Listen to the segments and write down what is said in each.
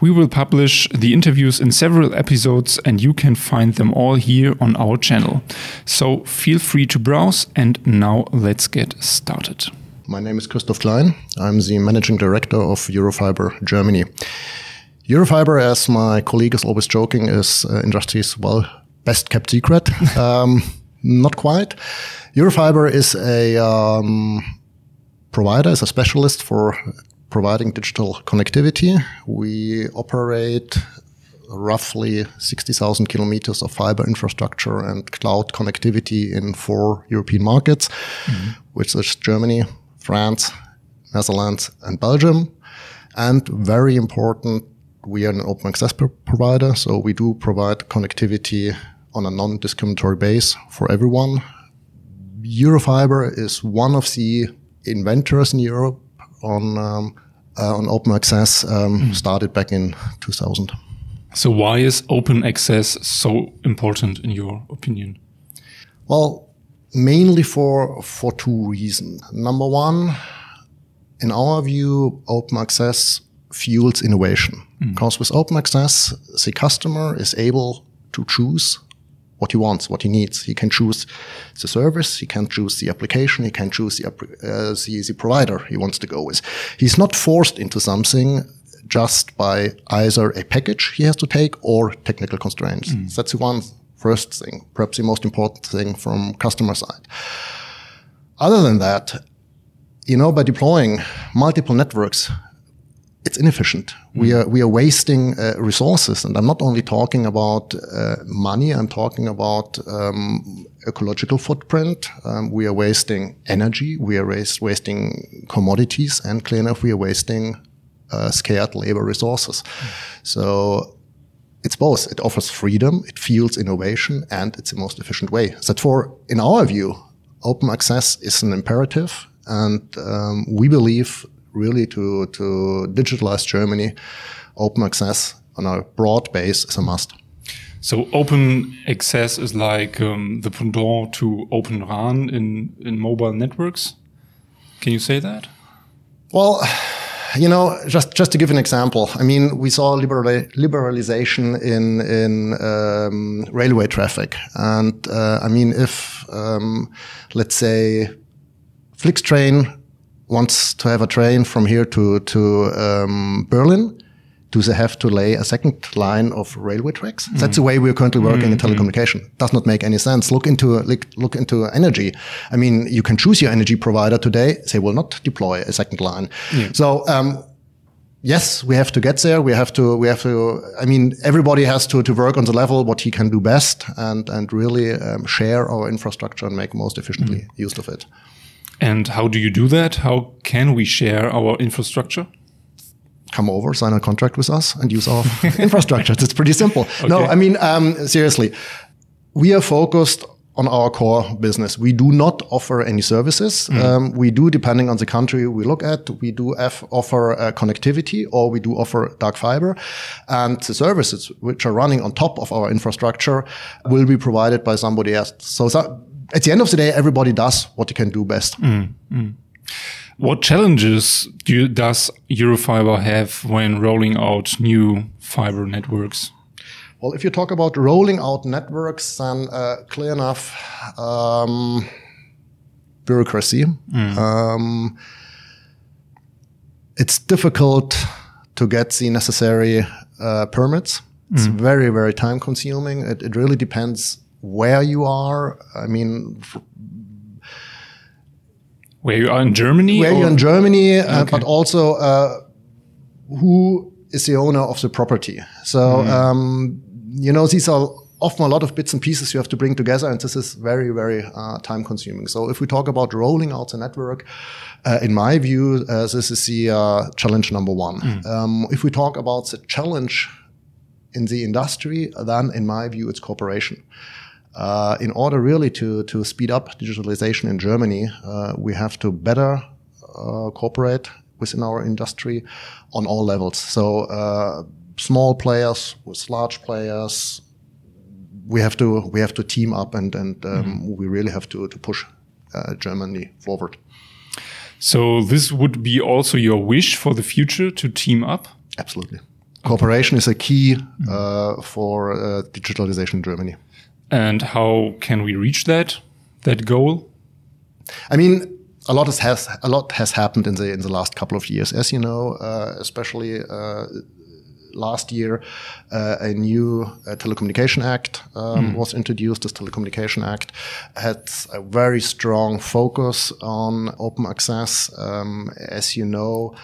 We will publish the interviews in several episodes, and you can find them all here on our channel. So feel free to browse, and now let's get started. My name is Christoph Klein. I'm the managing director of Eurofiber Germany. Eurofiber, as my colleague is always joking, is uh, industry's well best kept secret. um, not quite. Eurofiber is a um, provider, is a specialist for providing digital connectivity. We operate roughly 60,000 kilometers of fiber infrastructure and cloud connectivity in four European markets, mm-hmm. which is Germany, France, Netherlands, and Belgium. And very important, we are an open access provider, so we do provide connectivity on a non-discriminatory base for everyone. Eurofiber is one of the inventors in Europe on um, uh, on open access. Um, mm. Started back in 2000. So why is open access so important in your opinion? Well, mainly for for two reasons. Number one, in our view, open access fuels innovation. Mm. Because with open access, the customer is able to choose what he wants, what he needs. He can choose the service, he can choose the application, he can choose the, uh, the, the provider he wants to go with. He's not forced into something just by either a package he has to take or technical constraints. Mm. That's the one first thing, perhaps the most important thing from customer side. Other than that, you know, by deploying multiple networks, it's inefficient. Mm. We are we are wasting uh, resources, and I'm not only talking about uh, money. I'm talking about um, ecological footprint. Um, we are wasting energy. We are waste, wasting commodities, and clear enough, we are wasting uh, scarce labor resources. Mm. So it's both. It offers freedom, it fuels innovation, and it's the most efficient way. So for, in our view, open access is an imperative, and um, we believe really to, to digitalize Germany, open access on a broad base is a must. So open access is like um, the pendant to Open RAN in, in mobile networks. Can you say that? Well, you know, just just to give an example, I mean, we saw liberalization in in um, railway traffic, and uh, I mean, if um, let's say Flixtrain wants to have a train from here to to um, Berlin, do they have to lay a second line of railway tracks? Mm. That's the way we're currently working mm. in telecommunication. Does not make any sense. Look into look, look into energy. I mean, you can choose your energy provider today. They will not deploy a second line. Yeah. So. Um, yes, we have to get there. We have to, we have to, I mean, everybody has to, to work on the level what he can do best and, and really um, share our infrastructure and make most efficiently mm. use of it. And how do you do that? How can we share our infrastructure? Come over, sign a contract with us, and use our infrastructure. It's pretty simple. Okay. No, I mean, um, seriously, we are focused on our core business. We do not offer any services. Mm. Um, we do, depending on the country we look at, we do offer uh, connectivity or we do offer dark fiber. And the services which are running on top of our infrastructure will be provided by somebody else. So at the end of the day, everybody does what they can do best. Mm, mm. What challenges do you, does Eurofiber have when rolling out new fiber networks? Well, if you talk about rolling out networks, then uh, clear enough um, bureaucracy. Mm. Um, it's difficult to get the necessary uh, permits. It's mm. very, very time consuming. It, it really depends where you are. I mean, where you are in Germany, where you're in Germany, uh, but also uh, who is the owner of the property. So, um, you know, these are often a lot of bits and pieces you have to bring together, and this is very, very uh, time consuming. So, if we talk about rolling out the network, uh, in my view, uh, this is the uh, challenge number one. Um, if we talk about the challenge in the industry, then in my view, it's cooperation. Uh, in order really to, to speed up digitalization in Germany, uh, we have to better uh, cooperate within our industry on all levels. So uh, small players with large players, we have to we have to team up and and um, we really have to to push uh, Germany forward. So this would be also your wish for the future to team up. Absolutely, cooperation is a key uh, for uh, digitalization in Germany. And how can we reach that that goal? I mean, a lot has a lot has happened in the in the last couple of years, as you know, uh, especially uh, last year, uh, a new uh, telecommunication act um, was introduced. This telecommunication act had a very strong focus on open access. Um, as you know.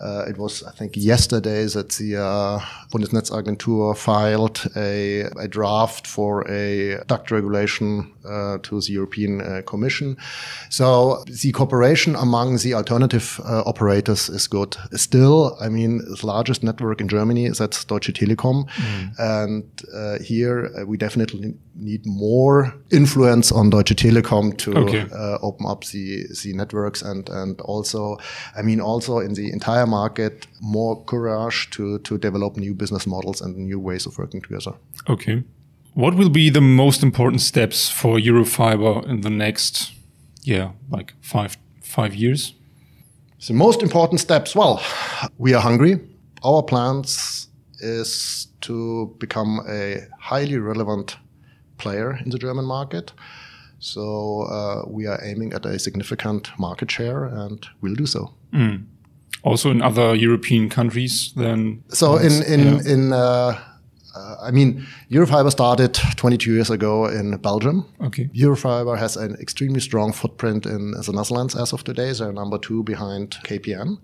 Uh, it was, I think, yesterday that the uh, Bundesnetzagentur filed a, a, draft for a duct regulation uh, to the European uh, Commission. So the cooperation among the alternative uh, operators is good. Still, I mean, the largest network in Germany is at Deutsche Telekom, mm. and uh, here we definitely need more influence on Deutsche Telekom to okay. open up the the networks and and also, I mean, also in the entire market more courage to to develop new business models and new ways of working together. Okay. What will be the most important steps for Eurofiber in the next, yeah, like five five years? The most important steps. Well, we are hungry. Our plans is to become a highly relevant player in the German market. So uh, we are aiming at a significant market share, and we'll do so. Mm also in other European countries than. So in in yeah. in. Uh, uh, I mean, Eurofiber started 22 years ago in Belgium. Okay. Eurofiber has an extremely strong footprint in the Netherlands as of today. They're number two behind KPN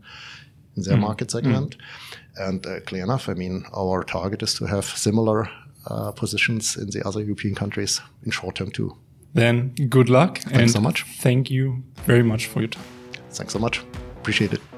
in their mm. market segment. Mm. And uh, clear enough, I mean, our target is to have similar uh, positions in the other European countries in short term too. Then good luck. Thanks so much. Thank you very much for your time. Thanks so much. Appreciate it.